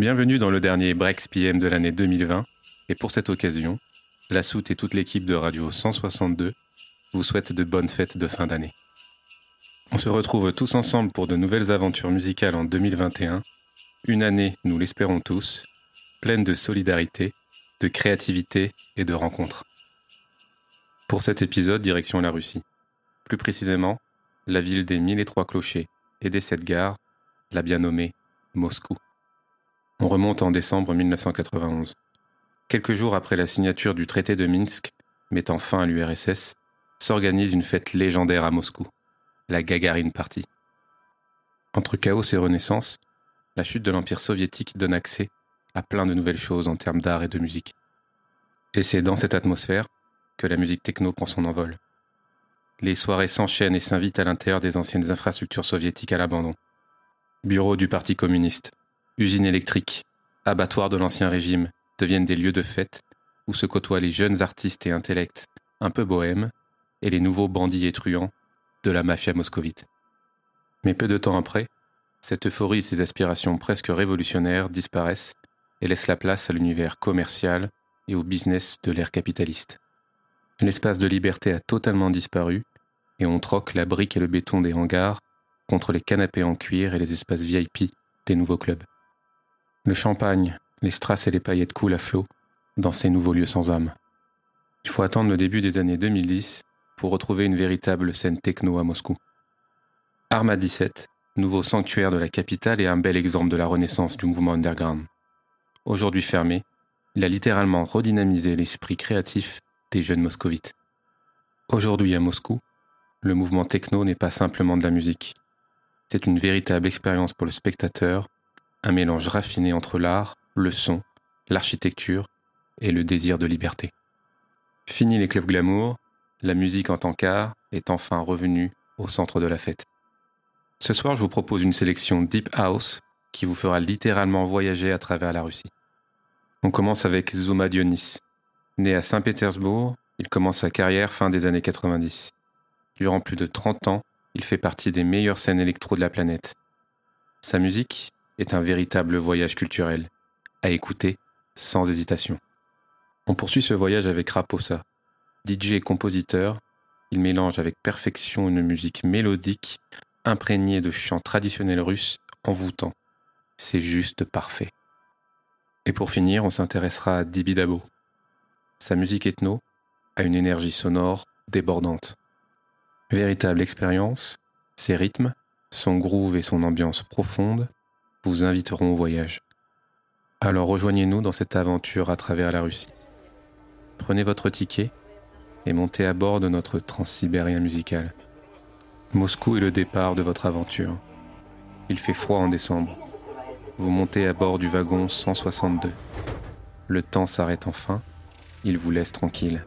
Bienvenue dans le dernier Breaks PM de l'année 2020. Et pour cette occasion, la Soute et toute l'équipe de Radio 162 vous souhaitent de bonnes fêtes de fin d'année. On se retrouve tous ensemble pour de nouvelles aventures musicales en 2021. Une année, nous l'espérons tous, pleine de solidarité, de créativité et de rencontres. Pour cet épisode, direction la Russie. Plus précisément, la ville des mille et trois clochers et des sept gares, la bien nommée Moscou. On remonte en décembre 1991. Quelques jours après la signature du traité de Minsk, mettant fin à l'URSS, s'organise une fête légendaire à Moscou, la Gagarine Party. Entre chaos et renaissance, la chute de l'Empire soviétique donne accès à plein de nouvelles choses en termes d'art et de musique. Et c'est dans cette atmosphère que la musique techno prend son envol. Les soirées s'enchaînent et s'invitent à l'intérieur des anciennes infrastructures soviétiques à l'abandon. Bureau du Parti communiste, usines électriques, abattoirs de l'ancien régime deviennent des lieux de fête où se côtoient les jeunes artistes et intellects un peu bohèmes et les nouveaux bandits et truands de la mafia moscovite. Mais peu de temps après, cette euphorie et ses aspirations presque révolutionnaires disparaissent et laissent la place à l'univers commercial et au business de l'ère capitaliste. L'espace de liberté a totalement disparu et on troque la brique et le béton des hangars contre les canapés en cuir et les espaces VIP des nouveaux clubs. Le champagne, les strass et les paillettes coulent à flot dans ces nouveaux lieux sans âme. Il faut attendre le début des années 2010 pour retrouver une véritable scène techno à Moscou. Arma 17, nouveau sanctuaire de la capitale et un bel exemple de la renaissance du mouvement underground. Aujourd'hui fermé, il a littéralement redynamisé l'esprit créatif des jeunes moscovites. Aujourd'hui à Moscou, le mouvement techno n'est pas simplement de la musique. C'est une véritable expérience pour le spectateur un mélange raffiné entre l'art, le son, l'architecture et le désir de liberté. Fini les clubs glamour, la musique en tant qu'art est enfin revenue au centre de la fête. Ce soir, je vous propose une sélection Deep House qui vous fera littéralement voyager à travers la Russie. On commence avec Zuma Dionis. Né à Saint-Pétersbourg, il commence sa carrière fin des années 90. Durant plus de 30 ans, il fait partie des meilleures scènes électro de la planète. Sa musique, est un véritable voyage culturel, à écouter sans hésitation. On poursuit ce voyage avec Raposa. DJ et compositeur, il mélange avec perfection une musique mélodique, imprégnée de chants traditionnels russes envoûtants. C'est juste parfait. Et pour finir, on s'intéressera à Dibidabo. Sa musique ethno a une énergie sonore débordante. Véritable expérience, ses rythmes, son groove et son ambiance profonde vous inviteront au voyage. Alors rejoignez-nous dans cette aventure à travers la Russie. Prenez votre ticket et montez à bord de notre transsibérien musical. Moscou est le départ de votre aventure. Il fait froid en décembre. Vous montez à bord du wagon 162. Le temps s'arrête enfin. Il vous laisse tranquille.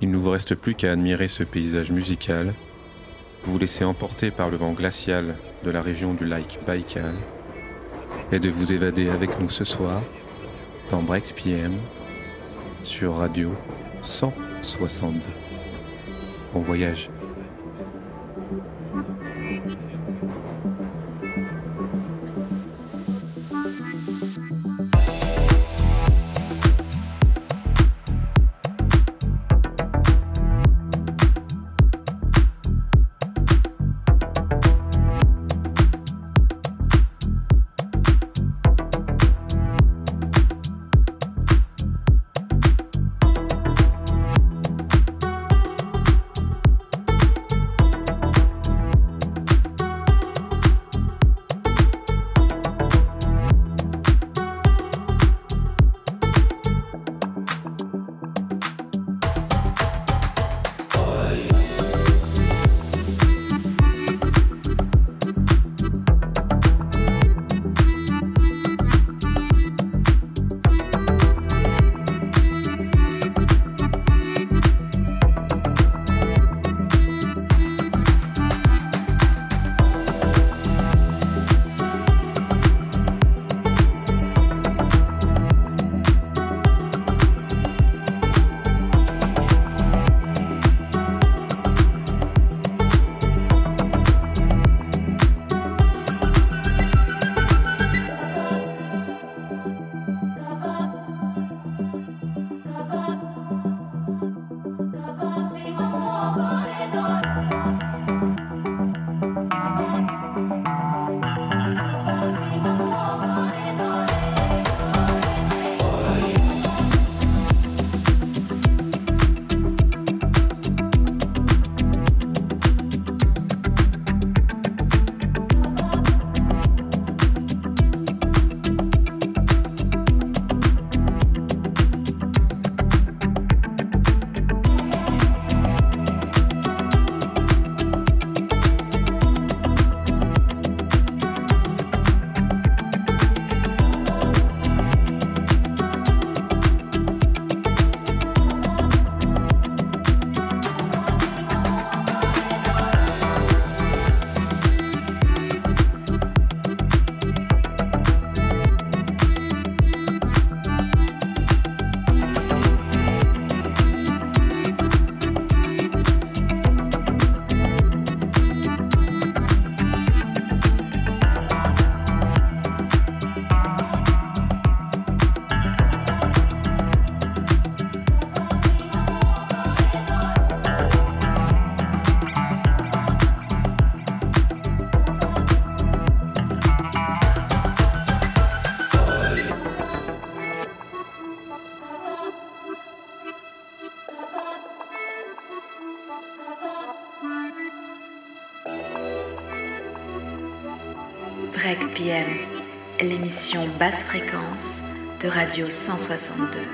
Il ne vous reste plus qu'à admirer ce paysage musical, vous laisser emporter par le vent glacial de la région du lac Baïkal et de vous évader avec nous ce soir dans Breaks PM sur Radio 162. Bon voyage. Radio 162.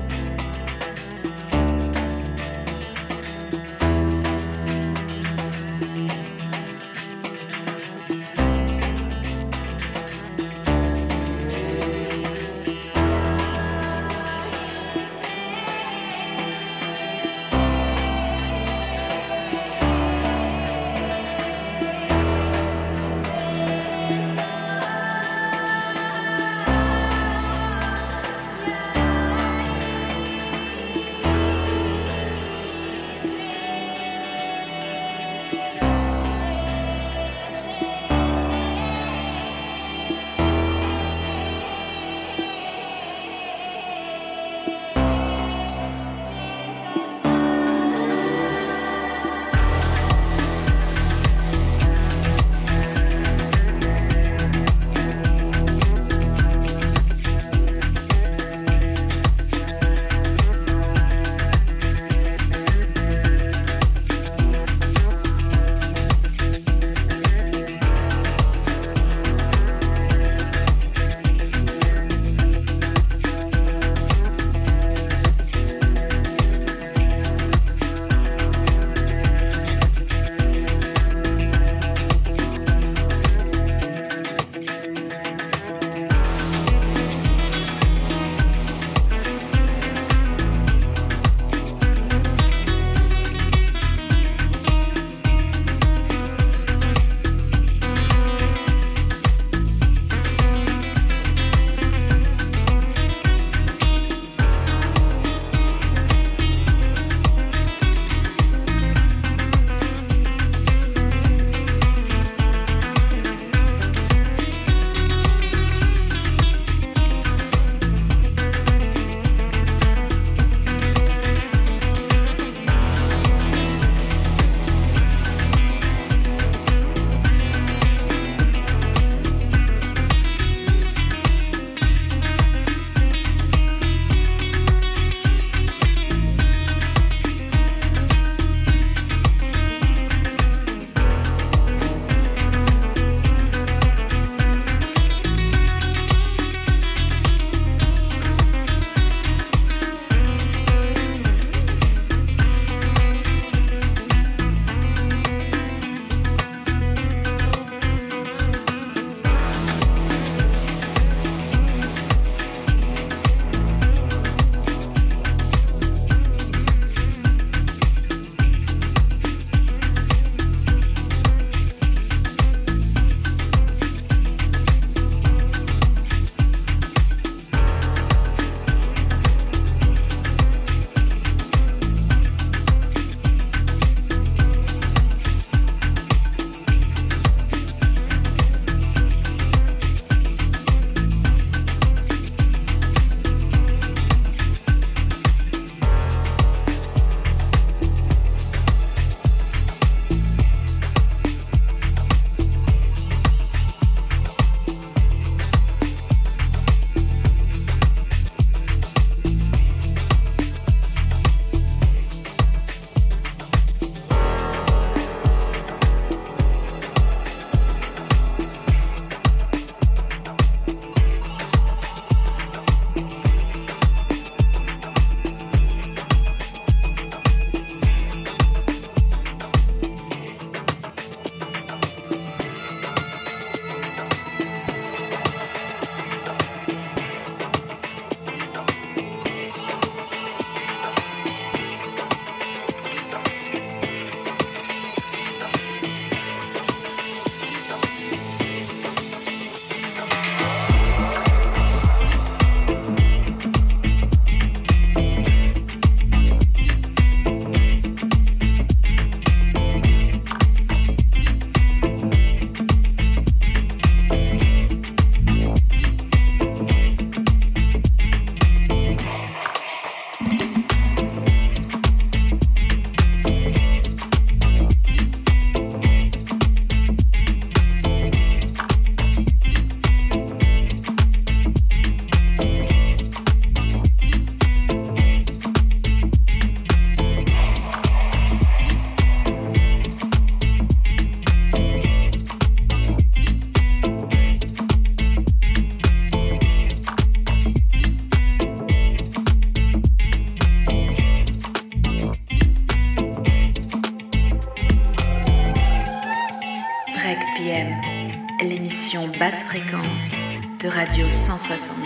Radio 162.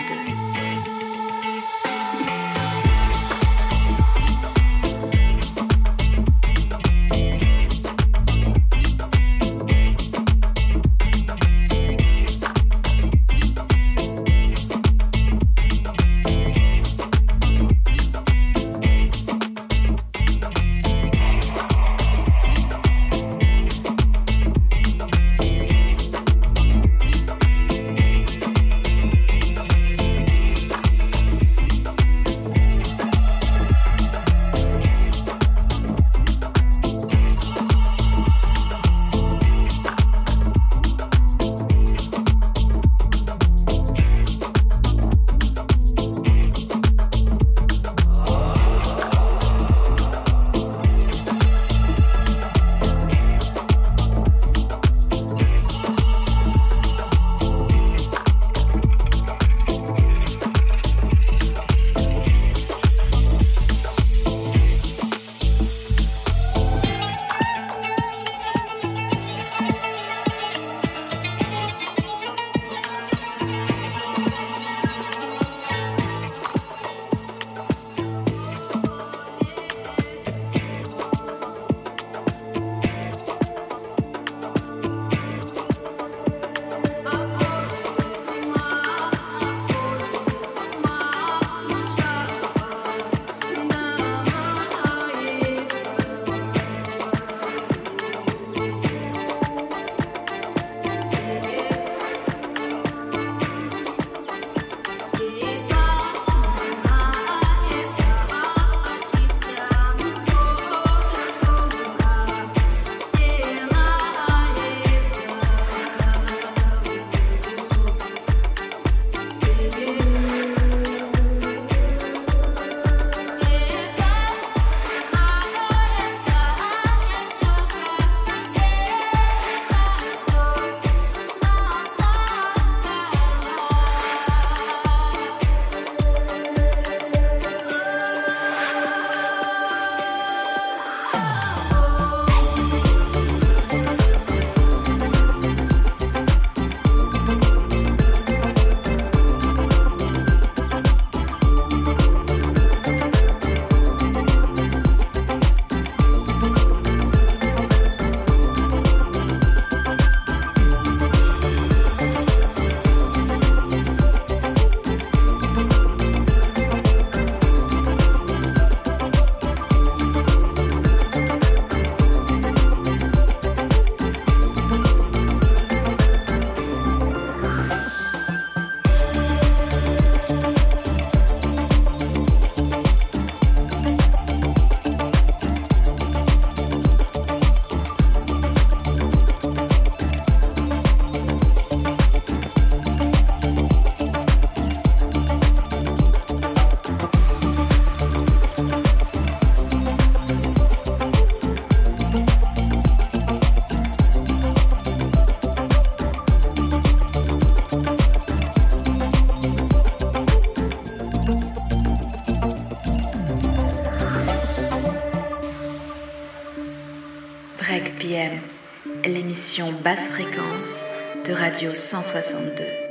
Radio 162.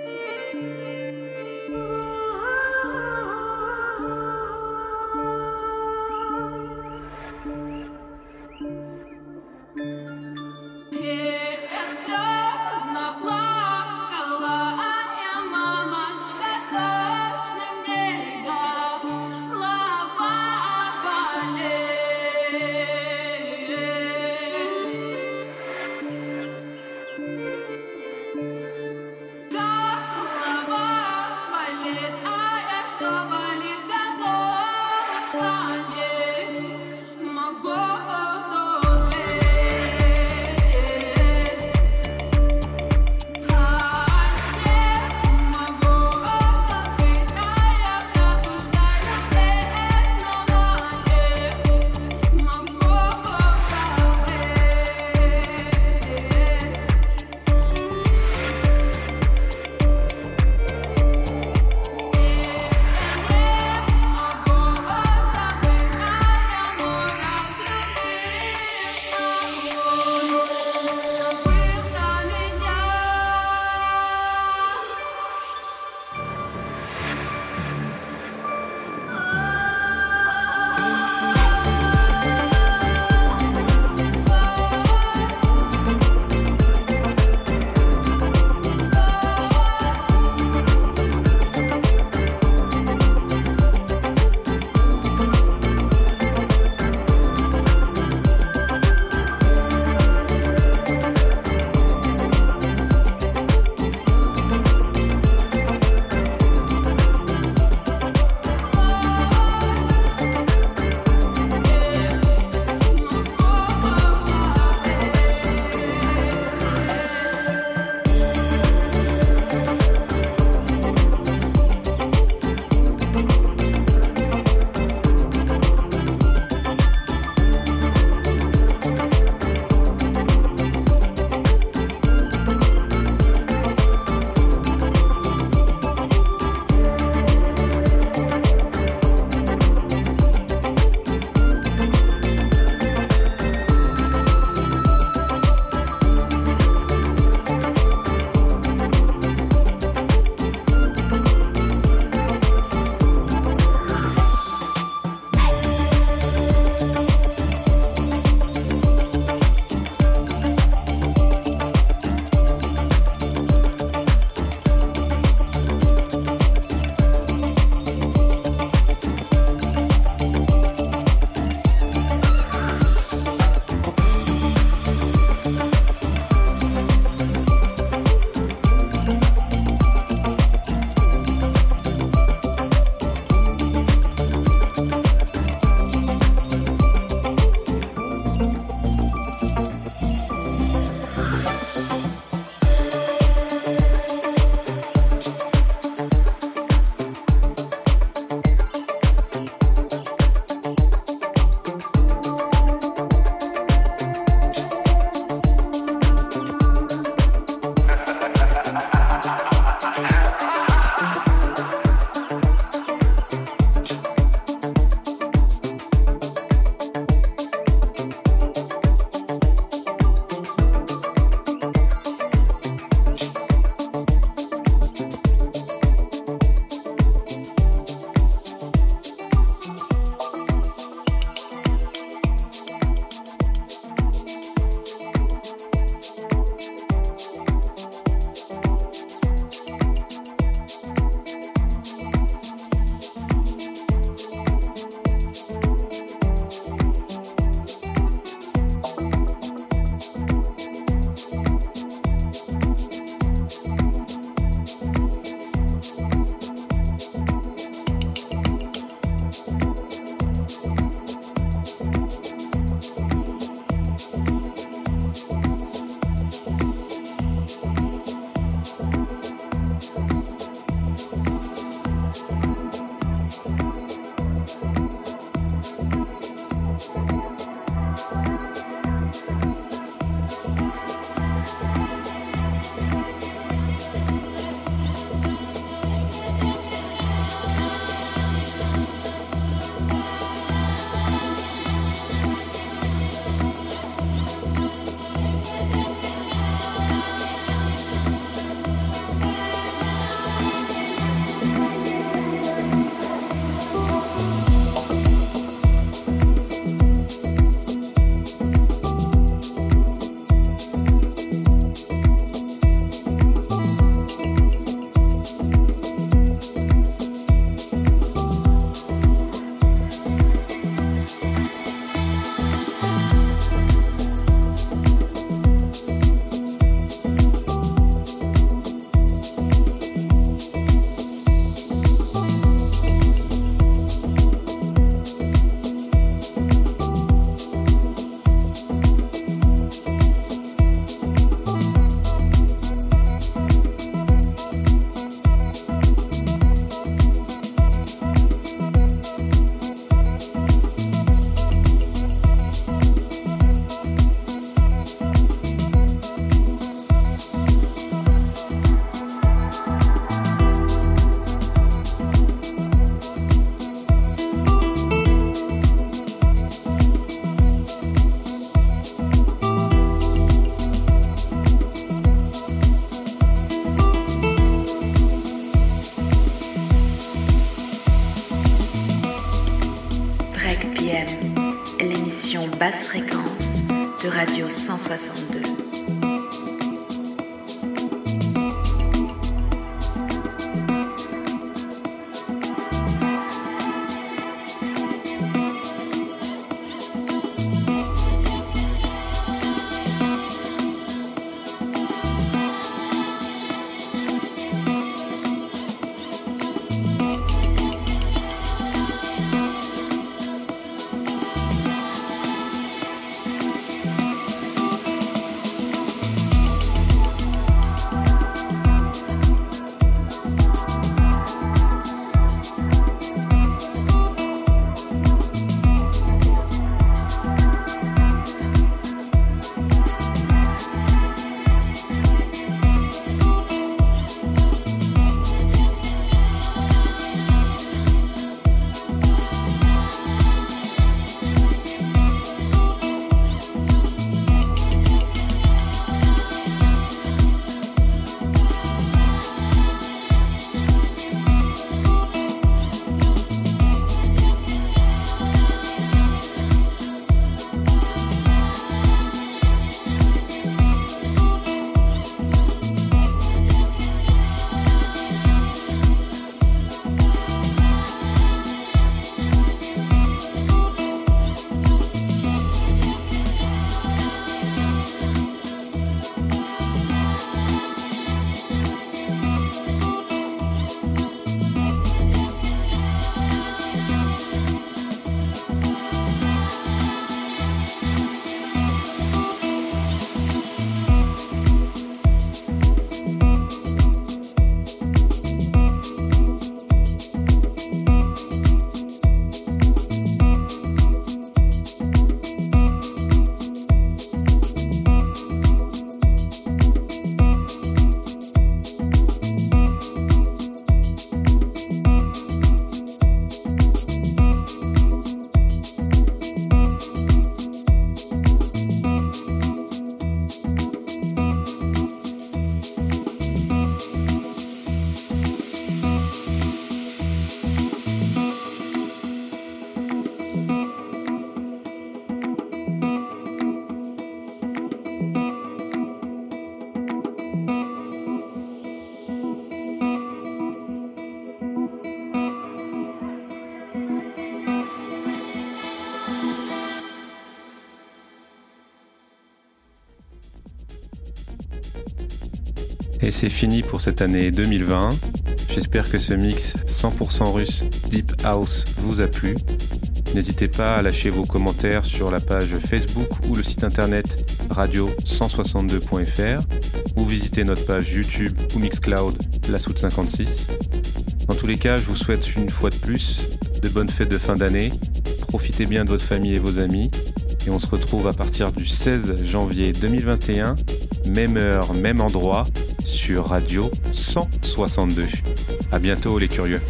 162. Et c'est fini pour cette année 2020. J'espère que ce mix 100% russe Deep House vous a plu. N'hésitez pas à lâcher vos commentaires sur la page Facebook ou le site internet radio162.fr ou visiter notre page YouTube ou Mixcloud La Soute 56. Dans tous les cas, je vous souhaite une fois de plus de bonnes fêtes de fin d'année. Profitez bien de votre famille et vos amis. Et on se retrouve à partir du 16 janvier 2021, même heure, même endroit, sur Radio 162. À bientôt les curieux.